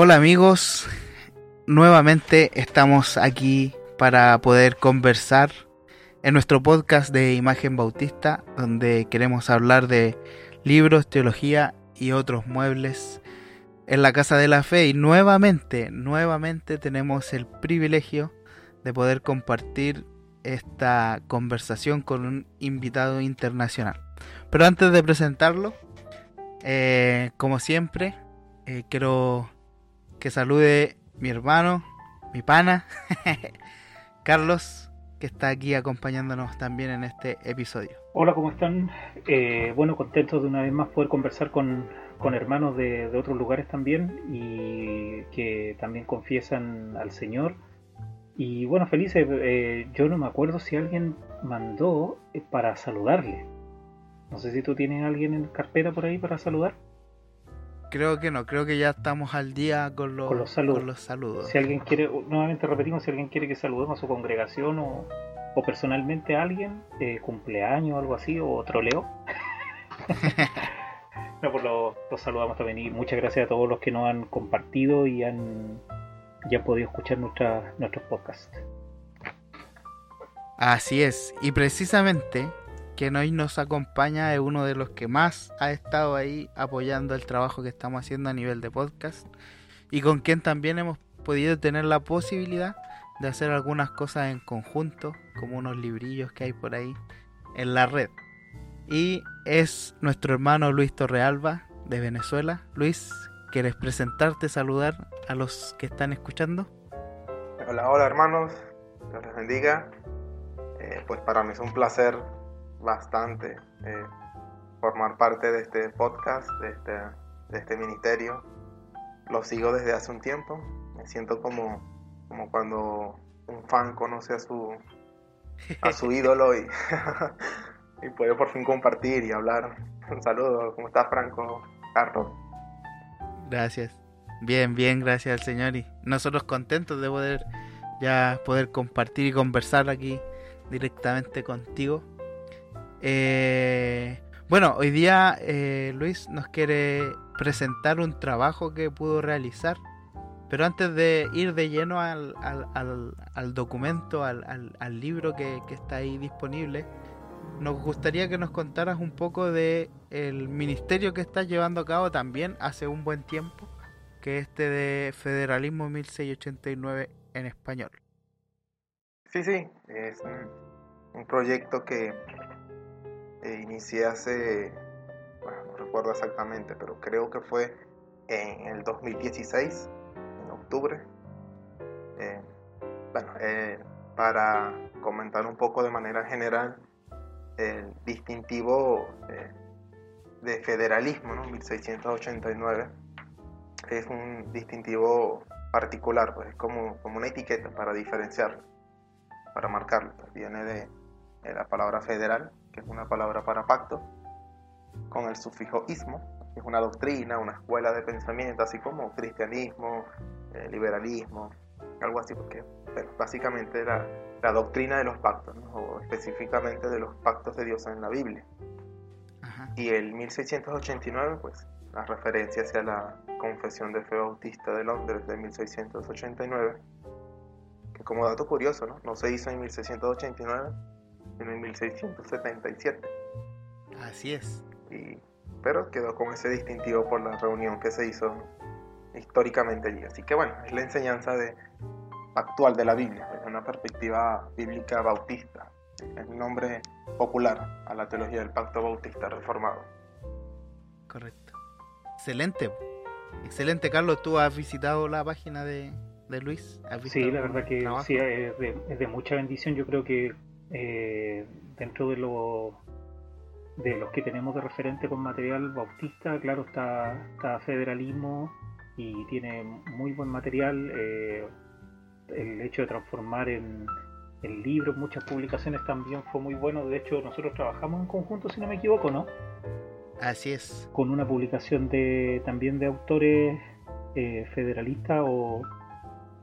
Hola amigos, nuevamente estamos aquí para poder conversar en nuestro podcast de Imagen Bautista, donde queremos hablar de libros, teología y otros muebles en la Casa de la Fe. Y nuevamente, nuevamente tenemos el privilegio de poder compartir esta conversación con un invitado internacional. Pero antes de presentarlo, eh, como siempre, eh, quiero que salude mi hermano, mi pana, Carlos, que está aquí acompañándonos también en este episodio. Hola, ¿cómo están? Eh, bueno, contentos de una vez más poder conversar con, con hermanos de, de, otros lugares también y que también confiesan al Señor. Y bueno, felices, eh, yo no me acuerdo si alguien mandó para saludarle. No sé si tú tienes alguien en carpeta por ahí para saludar. Creo que no, creo que ya estamos al día con los, con los, saludos. Con los saludos. Si alguien quiere, nuevamente repetimos, si alguien quiere que saludemos a su congregación o, o personalmente a alguien, eh, cumpleaños o algo así, o troleo. no, pues lo, lo, saludamos también y muchas gracias a todos los que nos han compartido y han, y han podido escuchar nuestra, nuestros podcasts. Así es, y precisamente quien hoy nos acompaña es uno de los que más ha estado ahí apoyando el trabajo que estamos haciendo a nivel de podcast y con quien también hemos podido tener la posibilidad de hacer algunas cosas en conjunto, como unos librillos que hay por ahí en la red. Y es nuestro hermano Luis Torrealba de Venezuela. Luis, ¿quieres presentarte, saludar a los que están escuchando? Hola, hola hermanos, Dios les bendiga. Eh, pues para mí es un placer bastante eh, formar parte de este podcast, de este, de este ministerio. Lo sigo desde hace un tiempo. Me siento como, como cuando un fan conoce a su, a su ídolo y, y puede por fin compartir y hablar. Un saludo, ¿cómo estás Franco? Carlos. Gracias. Bien, bien, gracias al Señor y nosotros contentos de poder ya poder compartir y conversar aquí directamente contigo. Eh, bueno, hoy día eh, Luis nos quiere presentar un trabajo que pudo realizar, pero antes de ir de lleno al, al, al, al documento, al, libro que, está ahí disponible, nos gustaría que nos contaras un poco de el ministerio que estás llevando a cabo también hace un buen tiempo, que es este de Federalismo 1689 en español. Sí, sí, es un proyecto que eh, inicié hace, no recuerdo exactamente, pero creo que fue en el 2016, en octubre. Eh, bueno, eh, para comentar un poco de manera general el distintivo de federalismo, ¿no? 1689, es un distintivo particular, pues es como, como una etiqueta para diferenciarlo, para marcarlo. Pues viene de la palabra federal, que es una palabra para pacto, con el sufijo ismo, que es una doctrina, una escuela de pensamiento, así como cristianismo, eh, liberalismo, algo así, porque bueno, básicamente la, la, doctrina de los pactos, ¿no? o específicamente de los pactos de Dios en la Biblia. Ajá. Y el 1689, pues la referencia hacia la Confesión de Fe Bautista de Londres de 1689, que como dato curioso, ¿no? no se hizo en 1689, en 1677. Así es. Y, pero quedó con ese distintivo por la reunión que se hizo históricamente allí. Así que bueno, es la enseñanza de, actual de la Biblia, desde una perspectiva bíblica bautista. Es un nombre popular a la teología del pacto bautista reformado. Correcto. Excelente. Excelente, Carlos. ¿Tú has visitado la página de, de Luis? sí, la verdad que sí, es de, es de mucha bendición. Yo creo que eh, dentro de lo de los que tenemos de referente con material bautista, claro, está, está federalismo y tiene muy buen material. Eh, el hecho de transformar en, en libros, muchas publicaciones también fue muy bueno. De hecho, nosotros trabajamos en conjunto, si no me equivoco, ¿no? Así es. Con una publicación de también de autores eh, federalistas o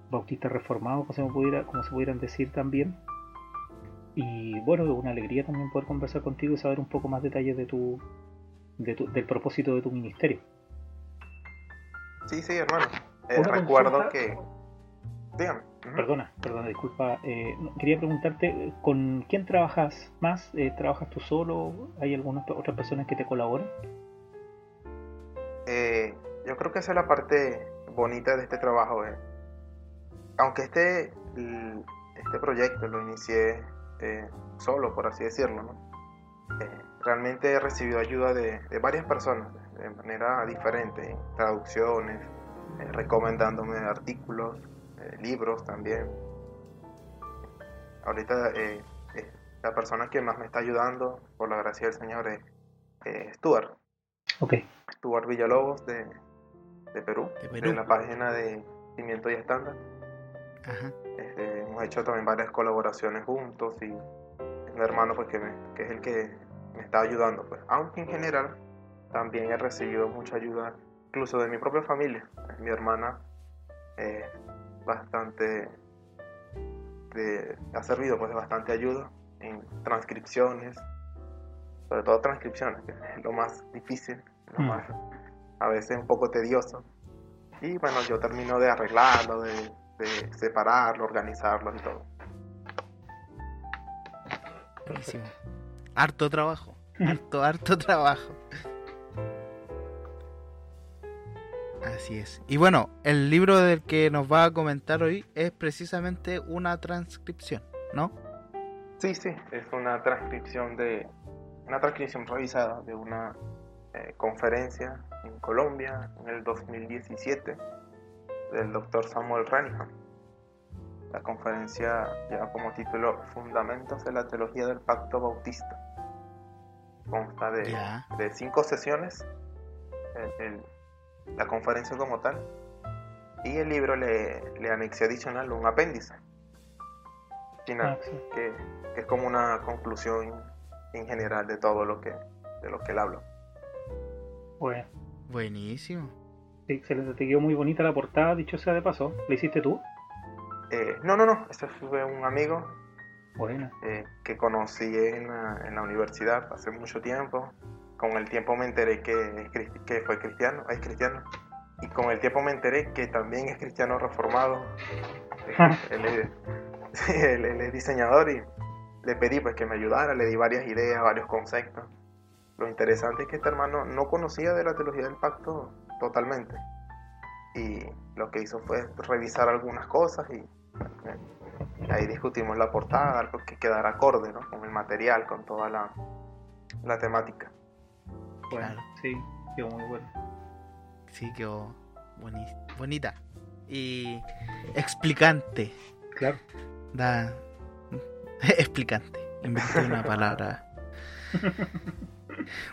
bautistas reformados, como se, pudiera, como se pudieran decir también. Y bueno, una alegría también poder conversar contigo y saber un poco más detalles de tu, de tu del propósito de tu ministerio. Sí, sí, hermano. Eh, recuerdo que... Dígame. Perdona, perdona, disculpa. Eh, quería preguntarte, ¿con quién trabajas más? Eh, ¿Trabajas tú solo? ¿Hay algunas otras personas que te colaboran? yo creo que esa es la parte bonita de este trabajo. Aunque este, este proyecto lo inicié solo, por así decirlo, ¿no? realmente he recibido ayuda de, varias personas de manera diferente, traducciones, eh, recomendándome artículos, eh, libros también. Ahorita eh, la persona que más me está ayudando, por la gracia del Señor, es Stuart. Okay. Stuart Villalobos de, Perú, de, la página de Pimiento y Estándar. Este, hemos hecho también varias colaboraciones juntos y mi hermano pues que, que es el que me está ayudando pues aunque en general también he recibido mucha ayuda incluso de mi propia familia. Mi hermana eh, bastante ha servido pues de bastante ayuda en transcripciones, sobre todo transcripciones, que es lo más difícil, lo mm. más a veces un poco tedioso. Y bueno, yo termino de arreglarlo, de, separarlo, organizarlo y todo. Harto trabajo, harto, harto trabajo. Así es. Y bueno, el libro del que nos va a comentar hoy es precisamente una transcripción, ¿no? Sí, sí, es una transcripción de una transcripción revisada de una eh, conferencia en Colombia en el 2017 del doctor Samuel Renihan. La conferencia lleva como título Fundamentos de la Teología del Pacto Bautista. Consta de, de cinco sesiones. el, la conferencia como tal, y el libro le, le anexé adicional un apéndice final, ah, que, es como una conclusión en general de todo lo que, de lo que él habla. Bueno. Buenísimo. Excelente, te quedó muy bonita la portada, dicho sea de paso. ¿La hiciste tú? Eh, no, no, no, este fue un amigo bueno. Eh, que conocí en la, en la universidad hace mucho tiempo con el tiempo me enteré que, que fue cristiano, es cristiano. Y con el tiempo me enteré que también es cristiano reformado. él, es, diseñador y le pedí pues que me ayudara, le di varias ideas, varios conceptos. Lo interesante es que este hermano no conocía de la teología del pacto totalmente. Y lo que hizo fue revisar algunas cosas y eh, ahí discutimos la portada, algo que quedara acorde ¿no? con el material, con toda la, la temática. Bueno, sí, quedó muy bueno. Sí, quedó bonita. Y explicante. Claro. Da. explicante. Inventé una palabra.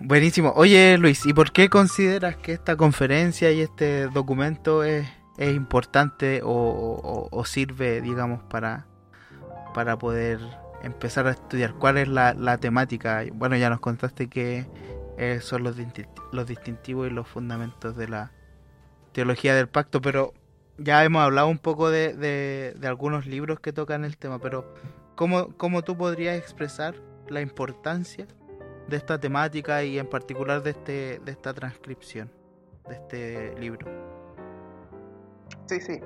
Buenísimo. Oye, Luis, ¿y por qué consideras que esta conferencia y este documento es, es importante o, sirve, digamos, para, para poder empezar a estudiar? ¿Cuál es la, la temática? Bueno, ya nos contaste que eh, son los, los distintivos y los fundamentos de la teología del pacto, pero ya hemos hablado un poco de, de, algunos libros que tocan el tema, pero ¿cómo, ¿cómo, tú podrías expresar la importancia de esta temática y en particular de, este, de esta transcripción de este libro? Sí, sí.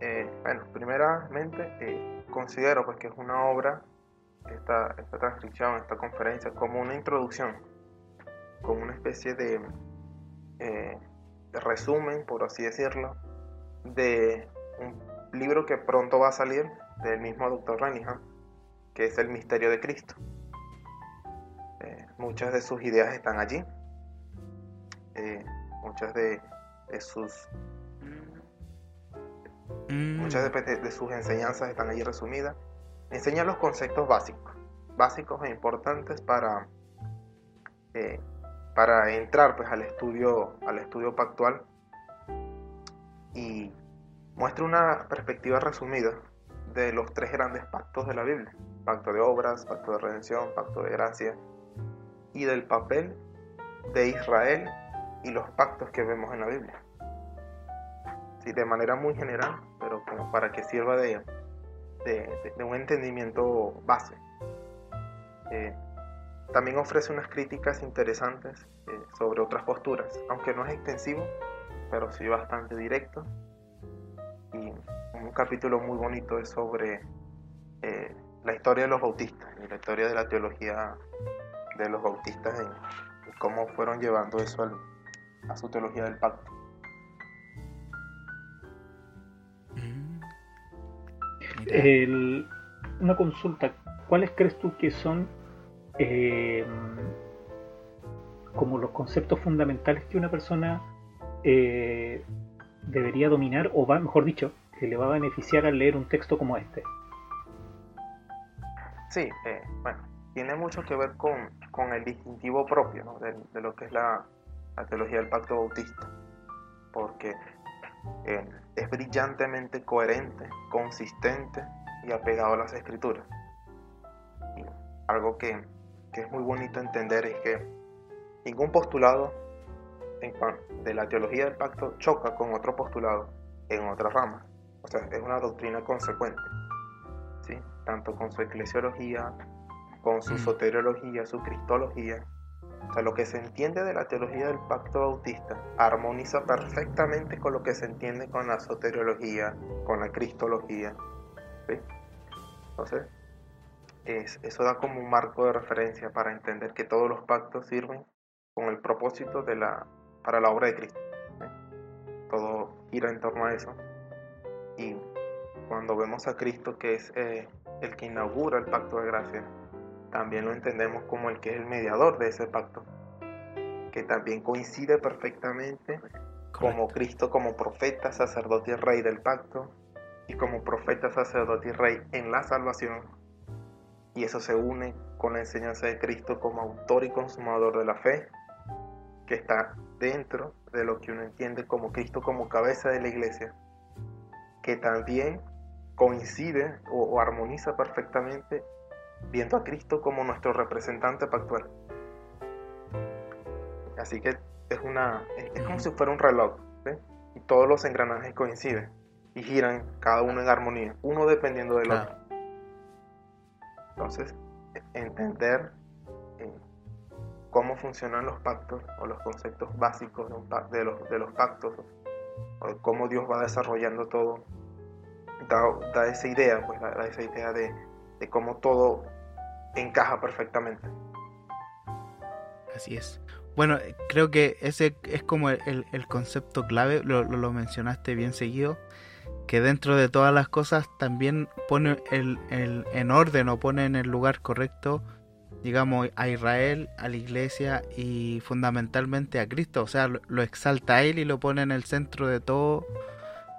Eh, bueno, primeramente eh, considero pues que es una obra, esta, esta transcripción, esta conferencia, como una introducción como una especie de, eh, resumen, por así decirlo, de un libro que pronto va a salir del mismo Dr. Renihan, que es El Misterio de Cristo. Eh, muchas de sus ideas están allí, eh, muchas de, sus mm. muchas de, sus enseñanzas están allí resumidas. Enseña los conceptos básicos, básicos e importantes para para entrar pues al estudio, al estudio pactual y muestra una perspectiva resumida de los tres grandes pactos de la Biblia, pacto de obras, pacto de redención, pacto de gracia, y del papel de Israel y los pactos que vemos en la Biblia. Sí, de manera muy general, pero como para que sirva de, un entendimiento base. Eh, también ofrece unas críticas interesantes eh, sobre otras posturas, aunque no es extensivo, pero sí bastante directo. capítulo muy bonito es sobre eh, la historia de los bautistas y la historia de la teología de los bautistas y cómo fueron llevando eso a su teología del pacto. Mm. una consulta, ¿cuáles crees tú que son eh, como los conceptos fundamentales que una persona eh, debería dominar o va, mejor dicho, que le va a beneficiar al leer un texto como este? Sí, eh, bueno, tiene mucho que ver con, el distintivo propio de, lo que es la, teología del pacto bautista, porque eh, es brillantemente coherente, consistente y apegado a las escrituras. algo que, que es muy bonito entender es que ningún postulado de la teología del pacto choca con otro postulado en otra rama. O sea, es una doctrina consecuente, ¿sí? tanto con su eclesiología, con su mm. soteriología, su cristología. O sea, lo que se entiende de la teología del pacto bautista armoniza perfectamente con lo que se entiende con la soteriología, con la cristología. ¿sí? Entonces, es, eso da como un marco de referencia para entender que todos los pactos sirven con el propósito de la para la obra de Cristo. Todo gira en torno a eso. Y cuando vemos a Cristo, que es eh, el que inaugura el pacto de gracia, también lo entendemos como el que es el mediador de ese pacto, que también coincide perfectamente como Cristo como profeta, sacerdote y rey del pacto, y como profeta, sacerdote y rey en la salvación. Y eso se une con la enseñanza de Cristo como autor y consumador de la fe, que está dentro de lo que uno entiende como Cristo como cabeza de la iglesia, que también coincide o, armoniza perfectamente viendo a Cristo como nuestro representante pactual. Así que es una es, como si fuera un reloj, y todos los engranajes coinciden y giran cada uno en armonía, uno dependiendo del otro. Entonces, entender cómo funcionan los pactos o los conceptos básicos de, los, de los pactos, o cómo Dios va desarrollando todo, da, esa idea, pues da, esa idea de, cómo todo encaja perfectamente. Así es. Bueno, creo que ese es como el, concepto clave, lo, lo, mencionaste bien seguido, que dentro de todas las cosas también pone el, el, en orden o pone en el lugar correcto digamos, a Israel, a la iglesia y fundamentalmente a Cristo. O sea, lo, exalta a él y lo pone en el centro de todo,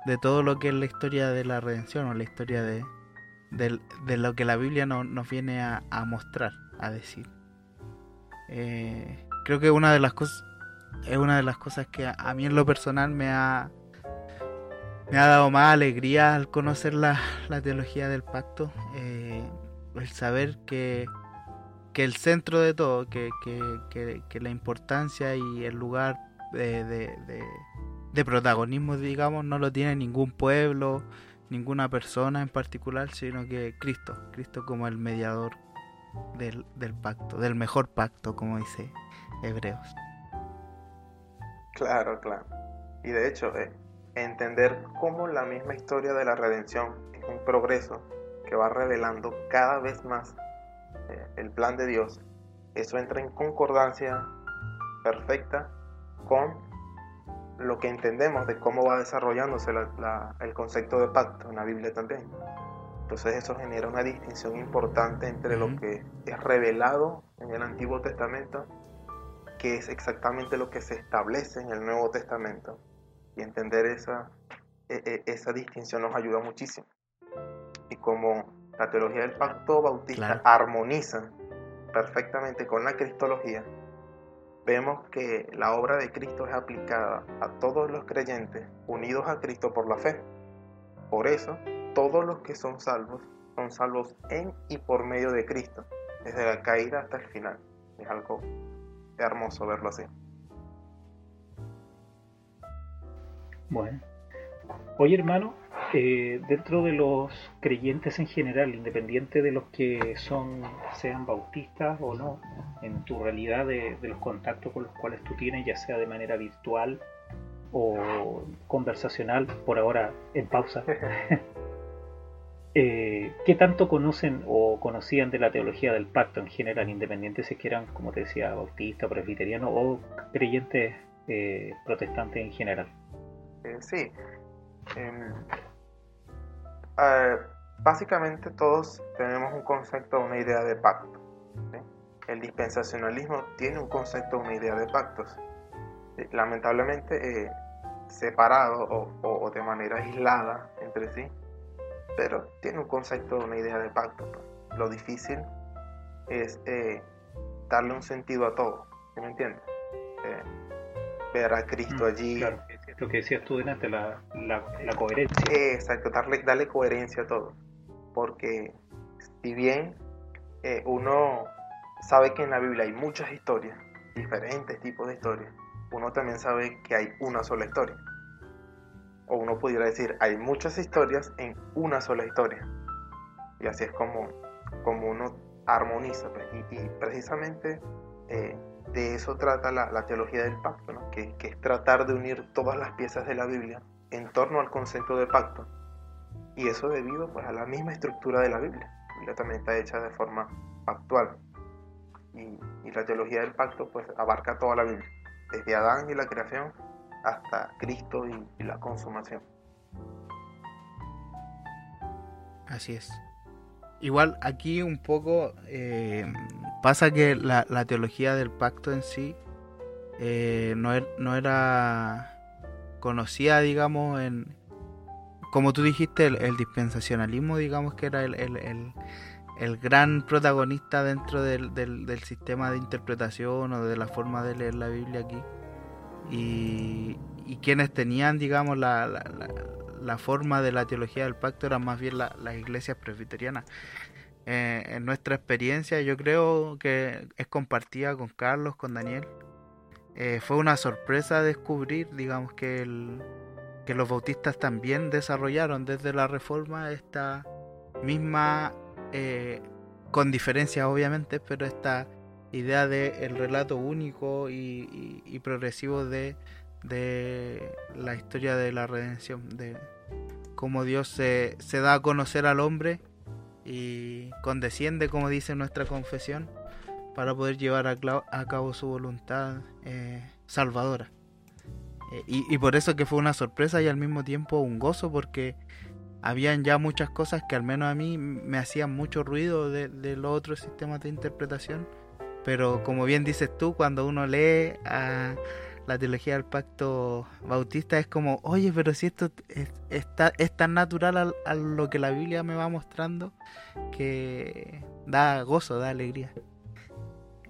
de todo lo que es la historia de la redención o la historia de, de, lo que la Biblia nos viene a, mostrar, a decir. Eh, creo que una de las cosas es una de las cosas que a, mí en lo personal me ha me ha dado más alegría al conocer la, teología del pacto eh, el saber que que el centro de todo, que, la importancia y el lugar de, protagonismo, digamos, no lo tiene ningún pueblo, ninguna persona en particular, sino que Cristo, Cristo como el mediador del, pacto, del mejor pacto, como dice Hebreos. Claro, claro. Y de hecho, eh, entender cómo la misma historia de la redención es un progreso que va revelando cada vez más eh, el plan de Dios, eso entra en concordancia perfecta con lo que entendemos de cómo va desarrollándose el concepto de pacto en la Biblia también. Entonces eso genera una distinción importante entre lo que es revelado en el Antiguo Testamento, que es exactamente lo que se establece en el Nuevo Testamento. Y entender esa, e, e, esa distinción nos ayuda muchísimo. Y como la teología del pacto bautista armoniza perfectamente con la cristología, vemos que la obra de Cristo es aplicada a todos los creyentes unidos a Cristo por la fe. Por eso, todos los que son salvos son salvos en y por medio de Cristo, desde la caída hasta el final. Es algo hermoso verlo así. Bueno. Oye hermano, eh, dentro de los creyentes en general, independiente de los que son sean bautistas o no, en tu realidad de, los contactos con los cuales tú tienes, ya sea de manera virtual o conversacional, por ahora en pausa, eh, ¿qué tanto conocen o conocían de la teología del pacto en general, independientes si que eran, como te decía, bautistas, presbiterianos o creyentes eh, protestantes en general? Eh, básicamente todos tenemos un concepto, una idea de pacto. El dispensacionalismo tiene un concepto, una idea de pactos. Lamentablemente separado o, o de manera aislada entre sí pero tiene un concepto, una idea de pacto. Lo difícil es eh, darle un sentido a todo, me entiendes? Eh, ver a Cristo mm, allí. Claro, lo que decías tú delante, la, la, coherencia. exacto, darle, darle coherencia a todo. Porque si bien eh, uno sabe que en la Biblia hay muchas historias, diferentes tipos de historias, uno también sabe que hay una sola historia o uno pudiera decir, hay muchas historias en una sola historia. Y así es como, como uno armoniza. Pues, y, precisamente eh, de eso trata la, teología del pacto, que, es tratar de unir todas las piezas de la Biblia en torno al concepto de pacto. Y eso debido pues, a la misma estructura de la Biblia. La Biblia también está hecha de forma pactual. Y, y la teología del pacto pues, abarca toda la Biblia, desde Adán y la creación hasta Cristo y, la consumación. Así es. Igual aquí un poco eh, pasa que la, teología del pacto en sí eh, no, er, no, era conocida, digamos, en, como tú dijiste, el, dispensacionalismo, digamos que era el, el, gran protagonista dentro del, del, sistema de interpretación o de la forma de leer la Biblia aquí. Y, quienes tenían, digamos, la, la, forma de la teología del pacto eran más bien las iglesias presbiterianas. Eh, en nuestra experiencia, yo creo que es compartida con Carlos, con Daniel. Eh, fue una sorpresa descubrir, digamos, que, el, que los bautistas también desarrollaron desde la reforma esta misma, eh, con diferencias obviamente, pero esta idea de el relato único y, progresivo de, la historia de la redención, de cómo Dios se, da a conocer al hombre y condesciende, como dice nuestra confesión, para poder llevar a, cabo su voluntad eh, salvadora. Eh, y, por eso que fue una sorpresa y al mismo tiempo un gozo, porque habían ya muchas cosas que al menos a mí me hacían mucho ruido de los otros sistemas de interpretación pero como bien dices tú, cuando uno lee a la teología del pacto bautista es como, oye, pero si esto es, está, es tan natural a, lo que la Biblia me va mostrando que da gozo, da alegría.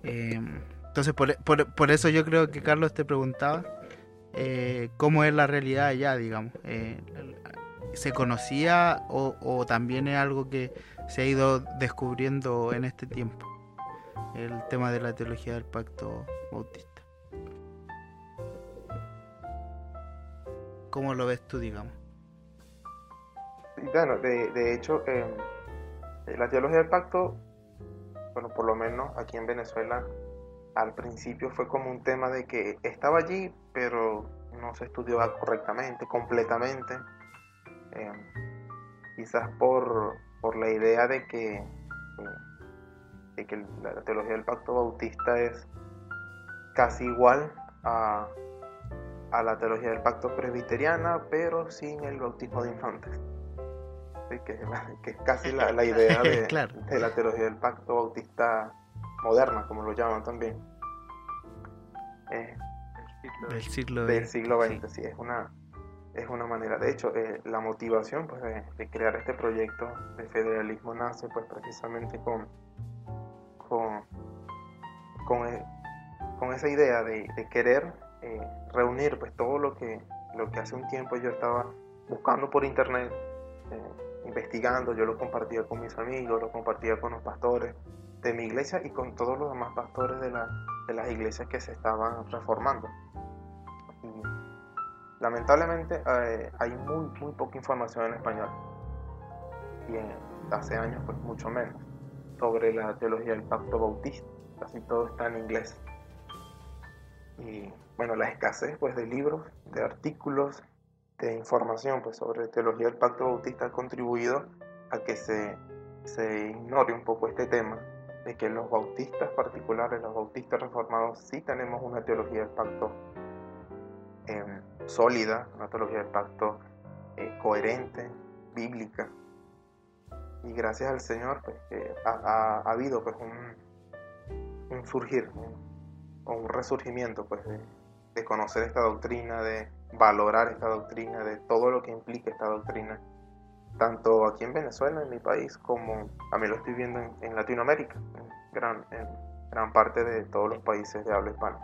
Em, entonces, por, por, eso yo creo que Carlos te preguntaba eh, cómo es la realidad allá, digamos. Eh, ¿Se conocía o, o también es algo que se ha ido descubriendo en este tiempo? el tema de la teología del pacto bautista. ¿Cómo lo ves tú, digamos? Bueno, de, hecho, em, eh, la teología del pacto, bueno, por lo menos aquí en Venezuela, al principio fue como un tema de que estaba allí, pero no se estudió correctamente, completamente. Em, quizás por, por la idea de que eh, de que la teología del pacto bautista es casi igual a, la teología del pacto presbiteriana, pero sin el bautismo de infantes. Que, es casi la, idea de, la teología del pacto bautista moderna, como lo llaman también. Eh, del siglo, del siglo XX, sí. es una, es una manera. De hecho, eh, la motivación pues, de, crear este proyecto de federalismo nace pues precisamente con, con, con, e, con esa idea de, querer eh, reunir pues todo lo que, lo que hace un tiempo yo estaba buscando por internet, eh, investigando, yo lo compartía con mis amigos, lo compartía con los pastores de mi iglesia y con todos los demás pastores de, la, de las iglesias que se estaban reformando. lamentablemente eh, hay muy, muy poca información en español y hace años pues mucho menos sobre la teología del pacto bautista. Casi todo está en inglés. Y bueno, la escasez pues, de libros, de artículos, de información pues, sobre teología del pacto bautista ha contribuido a que se, se ignore un poco este tema de que los bautistas particulares, los bautistas reformados, sí tenemos una teología del pacto em, sólida, una teología del pacto eh, coherente, bíblica. Y gracias al Señor pues, ha, habido pues, un, un surgir o un resurgimiento pues, de, de conocer esta doctrina, de valorar esta doctrina, de todo lo que implica esta doctrina tanto aquí en Venezuela, en mi país, como también lo estoy viendo en, Latinoamérica, en gran, en gran parte de todos los países de habla hispana.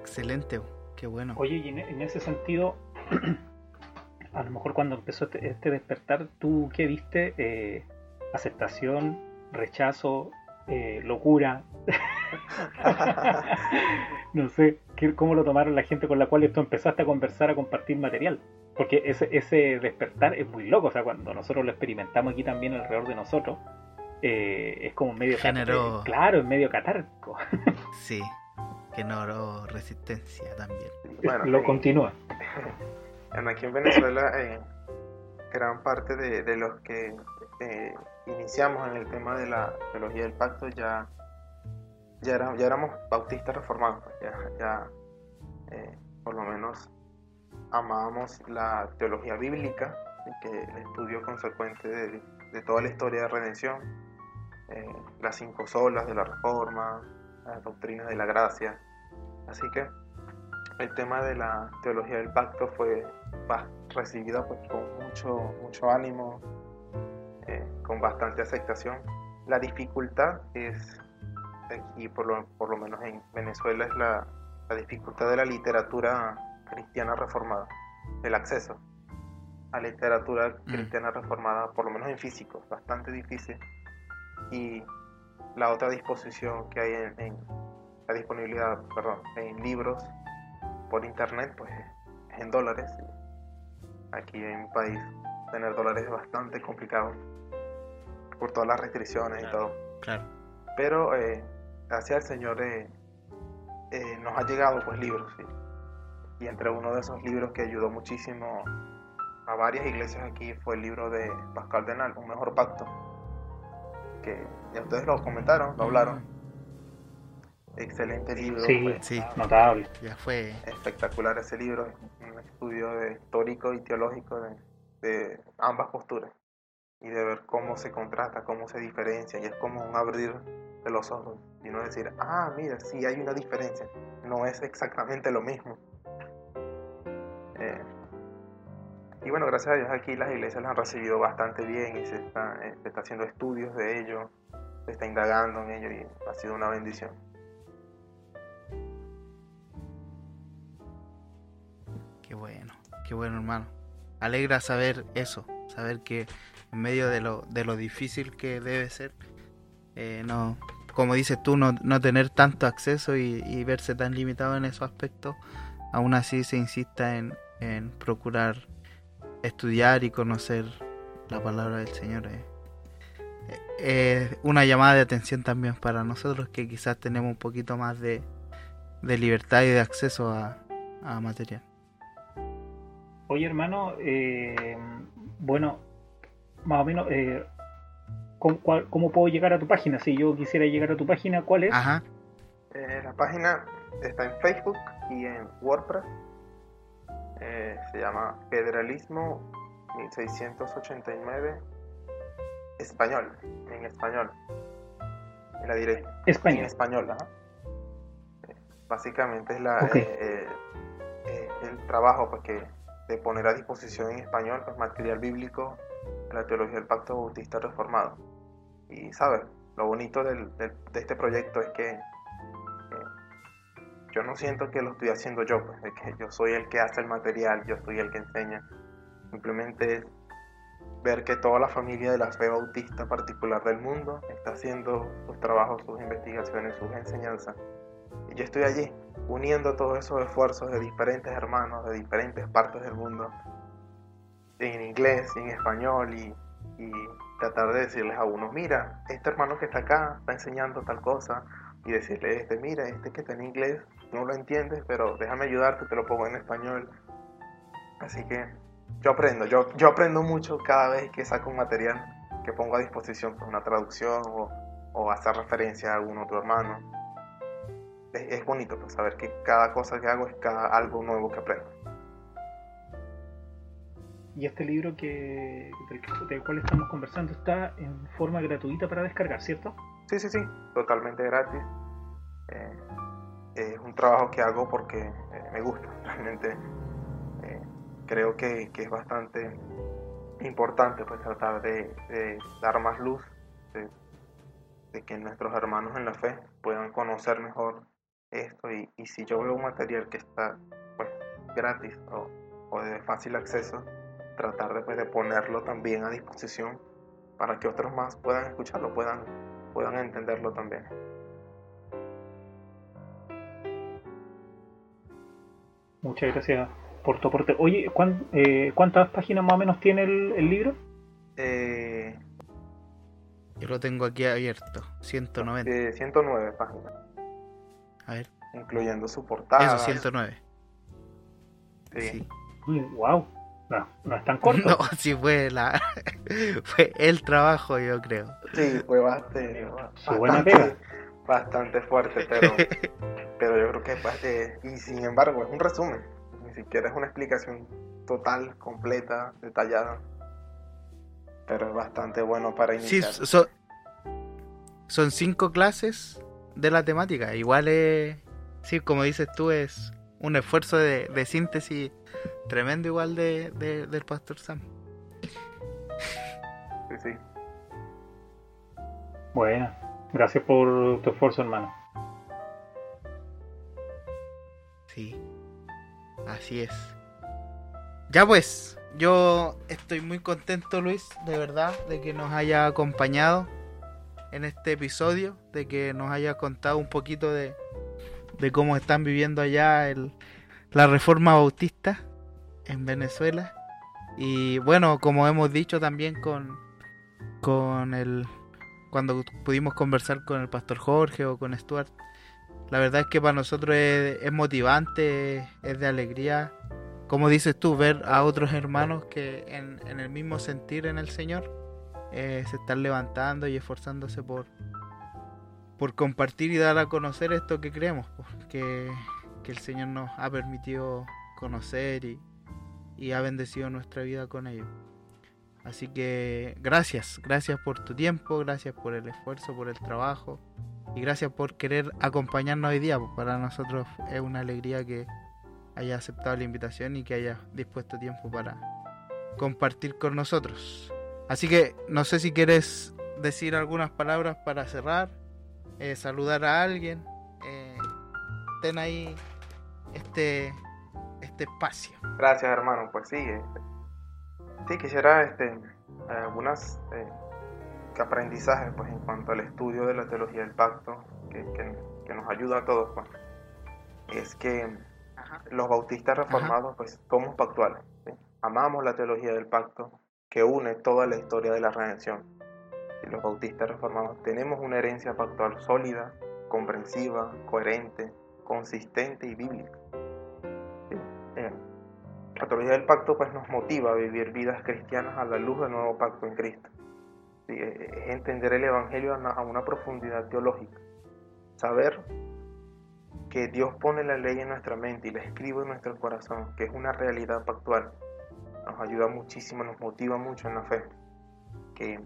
Excelente, qué bueno. Oye, y en, ese sentido, a lo mejor cuando empezó este, este despertar, ¿tú qué viste? Eh, ¿Aceptación, rechazo, eh, locura? no sé cómo lo tomaron la gente con la cual tú empezaste a conversar, a compartir material. Porque ese, ese despertar es muy loco. O sea, cuando nosotros lo experimentamos aquí también alrededor de nosotros, eh, es como medio. Generó... Claro, es medio catártico. sí, generó resistencia también. Bueno, lo continúa. Aquí en Venezuela, eh, gran parte de, de los que eh, iniciamos en el tema de la teología del pacto ya ya, éramos bautistas reformados, pues, ya, ya eh, por lo menos amábamos la teología bíblica, que el estudio consecuente de, toda la historia de redención, eh, las cinco solas de la reforma, las doctrinas de la gracia. Así que el tema de la teología del pacto fue recibida pues, con mucho, mucho ánimo, eh, con bastante aceptación. La dificultad es aquí por lo, por lo menos en Venezuela es la, la dificultad de la literatura cristiana reformada, el acceso a literatura mm. cristiana reformada, por lo menos en físico, bastante difícil. Y la otra disposición que hay en, la disponibilidad, perdón, en libros por internet, pues es en dólares. Aquí en mi país tener dólares es bastante complicado por todas las restricciones y todo. Claro. Pero eh, gracias al Señor eh, eh, nos ha llegado pues libros. Y entre uno de esos libros que ayudó muchísimo a varias iglesias aquí fue el libro de Pascal Denal, Un Mejor Pacto, que ya ustedes lo comentaron, lo hablaron. Excelente libro. Sí, pues. sí, notable. Ya fue. Espectacular ese libro, un estudio de, histórico y teológico de, de ambas posturas y de ver cómo se contrasta, cómo se diferencia, y es como un abrir de los ojos y no decir, ah, mira, sí hay una diferencia, no es exactamente lo mismo. Eh, y bueno, gracias a Dios aquí las iglesias las han recibido bastante bien y se está, eh, está haciendo estudios de ello, se está indagando en ello y ha sido una bendición. Qué bueno, qué bueno hermano. Alegra saber eso, saber que en medio de lo, de lo difícil que debe ser, eh, no, como dices tú, no, no tener tanto acceso y, verse tan limitado en esos aspectos, aún así se insista en, en procurar estudiar y conocer la palabra del Señor. Eh, eh, una llamada de atención también para nosotros que quizás tenemos un poquito más de, de libertad y de acceso a, a material. Oye hermano, eh, bueno, más o menos, eh, ¿cómo, puedo llegar a tu página? Si yo quisiera llegar a tu página, ¿cuál es? Ajá. Eh, la página está en Facebook y en WordPress. Eh, se llama Federalismo 1689 Español, en español. En la diré. Español. En español, ajá. Básicamente es la, el trabajo pues, que, de poner a disposición en español pues, material bíblico la teología del pacto bautista reformado. Y sabes, lo bonito del, de este proyecto es que yo no siento que lo estoy haciendo yo, pues, es que yo soy el que hace el material, yo soy el que enseña. Simplemente ver que toda la familia de la fe bautista particular del mundo está haciendo sus trabajos, sus investigaciones, sus enseñanzas. Y yo estoy allí, uniendo todos esos esfuerzos de diferentes hermanos de diferentes partes del mundo en inglés en español y, tratar de decirles a uno, mira, este hermano que está acá está enseñando tal cosa y decirle este, mira, este que está en inglés no lo entiendes, pero déjame ayudarte, te lo pongo en español Así que yo aprendo, yo, yo aprendo mucho cada vez que saco un material que pongo a disposición, pues, una traducción o, o hacer referencia a algún otro hermano. Es, es bonito pues, saber que cada cosa que hago es cada, algo nuevo que aprendo. Y este libro que, del, cual estamos conversando está en forma gratuita para descargar, ¿cierto? Sí, sí, sí, totalmente gratis. Eh, es un trabajo que hago porque eh, me gusta, realmente eh, creo que, que, es bastante importante pues tratar de, dar más luz, de, de, que nuestros hermanos en la fe puedan conocer mejor esto y, y si yo veo un material que está pues gratis o, o de fácil acceso, tratar de, pues, de ponerlo también a disposición para que otros más puedan escucharlo, puedan, puedan entenderlo también. Muchas gracias por tu aporte. Oye, ¿cuán, eh, ¿cuántas páginas más o menos tiene el, el libro? Eh, Yo lo tengo aquí abierto, 190. Eh, 109 páginas. A ver. Incluyendo su portada. Eso, 109. Sí. sí. Wow. No, no es tan corto. No, sí fue la fue el trabajo, yo creo. Sí, fue bastante, Su buena pega. bastante fuerte, pero, pero yo creo que es bastante, y sin embargo es un resumen, ni siquiera es una explicación total, completa, detallada, pero es bastante bueno para iniciar. Sí, son, son cinco clases de la temática, igual es, sí, como dices tú, es un esfuerzo de, de síntesis tremendo igual de, de, del pastor Sam. Sí, sí. Bueno, gracias por tu esfuerzo, hermano. Sí, así es. Ya pues, yo estoy muy contento, Luis, de verdad, de que nos haya acompañado en este episodio, de que nos haya contado un poquito de, de cómo están viviendo allá el, la reforma bautista en Venezuela. Y bueno, como hemos dicho también con, con el cuando pudimos conversar con el pastor Jorge o con Stuart, la verdad es que para nosotros es, motivante, es de alegría, como dices tú, ver a otros hermanos que en, en el mismo sentir en el Señor eh, se están levantando y esforzándose por, por compartir y dar a conocer esto que creemos, que, que el Señor nos ha permitido conocer y, y ha bendecido nuestra vida con ello. Así que gracias, gracias por tu tiempo, gracias por el esfuerzo, por el trabajo y gracias por querer acompañarnos hoy día. Para nosotros es una alegría que haya aceptado la invitación y que haya dispuesto tiempo para compartir con nosotros. Así que no sé si quieres decir algunas palabras para cerrar, eh, saludar a alguien. Ten ahí este este espacio. Gracias, hermano. Pues sí, este, sí quisiera este, algunas eh, aprendizajes pues, en cuanto al estudio de la teología del pacto que, que, que nos ayuda a todos. Pues. Es que Ajá. los bautistas reformados Ajá. pues somos pactuales. ¿sí? Amamos la teología del pacto que une toda la historia de la redención. Y los bautistas reformados tenemos una herencia pactual sólida, comprensiva, coherente, consistente y bíblica. Eh, la teología del pacto pues nos motiva a vivir vidas cristianas a la luz del nuevo pacto en Cristo. Sí, es entender el Evangelio a una, a una profundidad teológica. Saber que Dios pone la ley en nuestra mente y la escribe en nuestro corazón, que es una realidad pactual, nos ayuda muchísimo, nos motiva mucho en la fe. Que,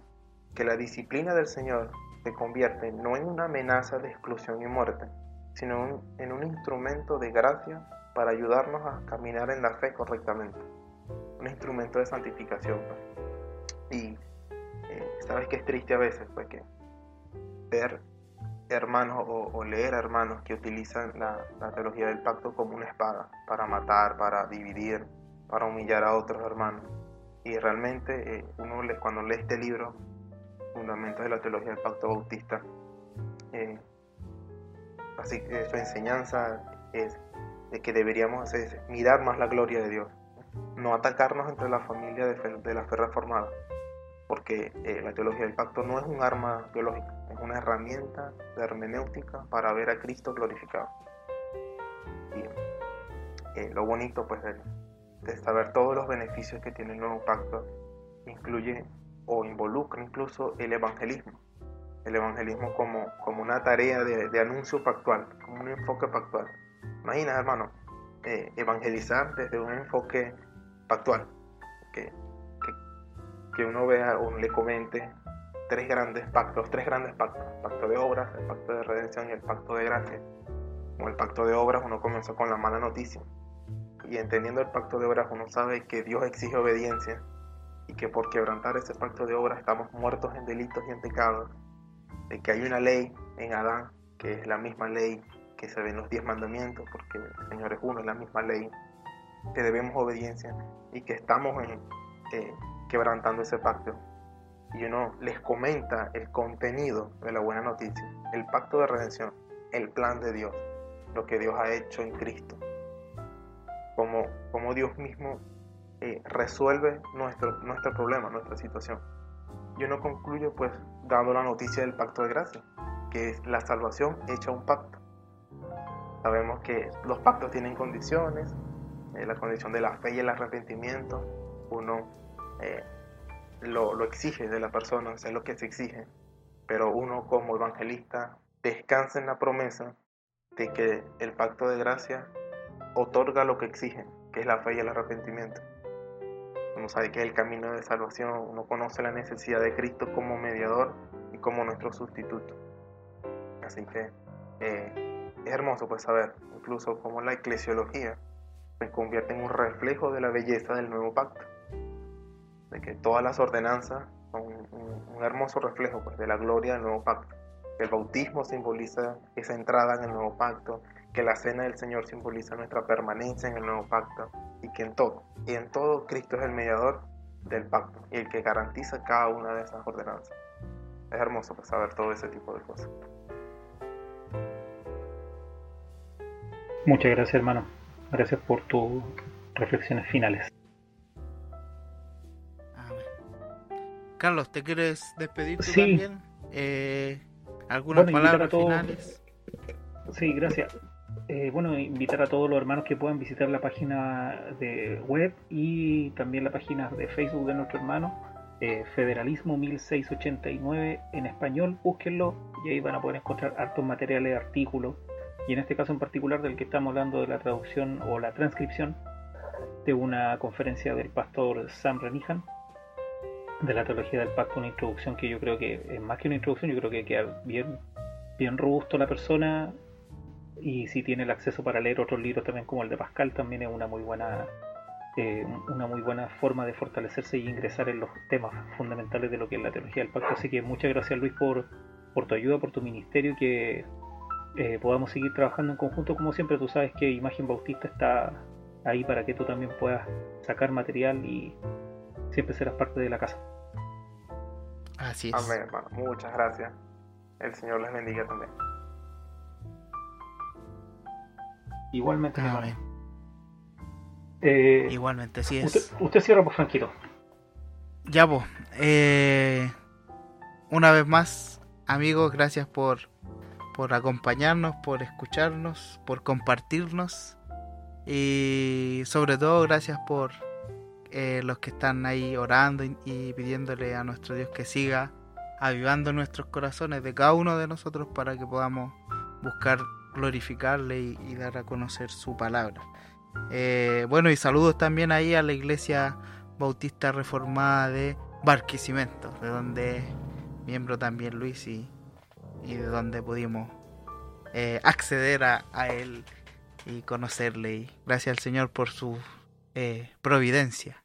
que la disciplina del Señor se convierte no en una amenaza de exclusión y muerte, sino en, un instrumento de gracia para ayudarnos a caminar en la fe correctamente. Un instrumento de santificación. Pues. Y eh, sabes que es triste a veces, pues que ver hermanos o, o leer hermanos que utilizan la, la, teología del pacto como una espada para matar, para dividir, para humillar a otros hermanos. Y realmente eh, uno le, cuando lee este libro, Fundamentos de la Teología del Pacto Bautista, eh, así que su enseñanza es de que deberíamos mirar más la gloria de Dios, no atacarnos entre la familia de, fe, de la fe reformada, porque eh, la teología del pacto no es un arma teológica, es una herramienta de hermenéutica para ver a Cristo glorificado. Y eh, lo bonito pues del, de saber todos los beneficios que tiene el nuevo pacto, incluye o involucra incluso el evangelismo. El evangelismo como, como una tarea de, anuncio pactual, como un enfoque pactual. Imagina, hermano, eh, evangelizar desde un enfoque pactual. Que, que, uno vea o le comente tres grandes pactos, tres grandes pactos. El pacto de obras, el pacto de redención y el pacto de gracia. Como el pacto de obras, uno comenzó con la mala noticia. Y entendiendo el pacto de obras, uno sabe que Dios exige obediencia y que por quebrantar ese pacto de obras estamos muertos en delitos y en pecados. De que hay una ley en Adán, que es la misma ley que se ve en los diez mandamientos, porque el Señor es uno, es la misma ley, que debemos obediencia y que estamos en, eh, quebrantando ese pacto. Y uno les comenta el contenido de la buena noticia, el pacto de redención, el plan de Dios, lo que Dios ha hecho en Cristo, como, como Dios mismo eh, resuelve nuestro, nuestro problema, nuestra situación. Yo no concluyo pues dando la noticia del pacto de gracia, que es la salvación hecha un pacto. Sabemos que los pactos tienen condiciones, eh, la condición de la fe y el arrepentimiento, uno eh, lo, lo, exige de la persona, es lo que se exige, pero uno como evangelista descansa en la promesa de que el pacto de gracia otorga lo que exige, que es la fe y el arrepentimiento uno sabe que es el camino de salvación, uno conoce la necesidad de Cristo como mediador y como nuestro sustituto. Así que eh, es hermoso pues saber incluso cómo la eclesiología se convierte en un reflejo de la belleza del nuevo pacto, de que todas las ordenanzas son un, hermoso reflejo pues, de la gloria del nuevo pacto. El bautismo simboliza esa entrada en el nuevo pacto, que la cena del Señor simboliza nuestra permanencia en el nuevo pacto y que en todo, y en todo Cristo es el mediador del pacto y el que garantiza cada una de esas ordenanzas. Es hermoso pues, saber todo ese tipo de cosas. Muchas gracias hermano. Gracias por tus reflexiones finales. Carlos, ¿te quieres despedir tú también? Eh, ¿Algunas palabras finales? Sí, gracias. Eh, bueno, invitar a todos los hermanos que puedan visitar la página de web y también la página de Facebook de nuestro hermano, eh, Federalismo 1689 en español, búsquenlo y ahí van a poder encontrar hartos materiales, artículos, y en este caso en particular del que estamos hablando de la traducción o la transcripción de una conferencia del pastor Sam Renihan de la teología del pacto, una introducción que yo creo que es más que una introducción, yo creo que queda bien, bien robusto la persona y si tiene el acceso para leer otros libros también como el de Pascal también es una muy buena eh, una muy buena forma de fortalecerse y ingresar en los temas fundamentales de lo que es la teología del pacto. Así que muchas gracias Luis por, por tu ayuda por tu ministerio que eh, podamos seguir trabajando en conjunto. Como siempre tú sabes que Imagen Bautista está ahí para que tú también puedas sacar material y siempre serás parte de la casa. Así es. Amén hermano. Muchas gracias. El Señor les bendiga también Igualmente, eh, Igualmente, sí es. Usted, cierra, pues, Franquito. Ya, pues. Eh, una vez más, amigos, gracias por, por acompañarnos, por escucharnos, por compartirnos. Y sobre todo, gracias por eh, los que están ahí orando y pidiéndole a nuestro Dios que siga avivando nuestros corazones de cada uno de nosotros para que podamos buscar glorificarle y, dar a conocer su palabra. Eh, bueno, y saludos también ahí a la iglesia bautista reformada de Barquisimeto, de donde miembro también Luis y, de donde pudimos eh, acceder a, él y conocerle. Y gracias al Señor por su eh, providencia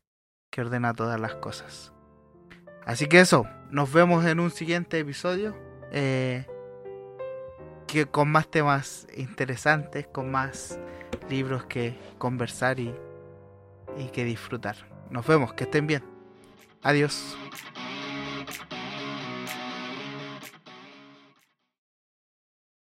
que ordena todas las cosas. Así que eso, nos vemos en un siguiente episodio que con más temas interesantes, con más libros que conversar y, y que disfrutar. Nos vemos, que estén bien. Adiós.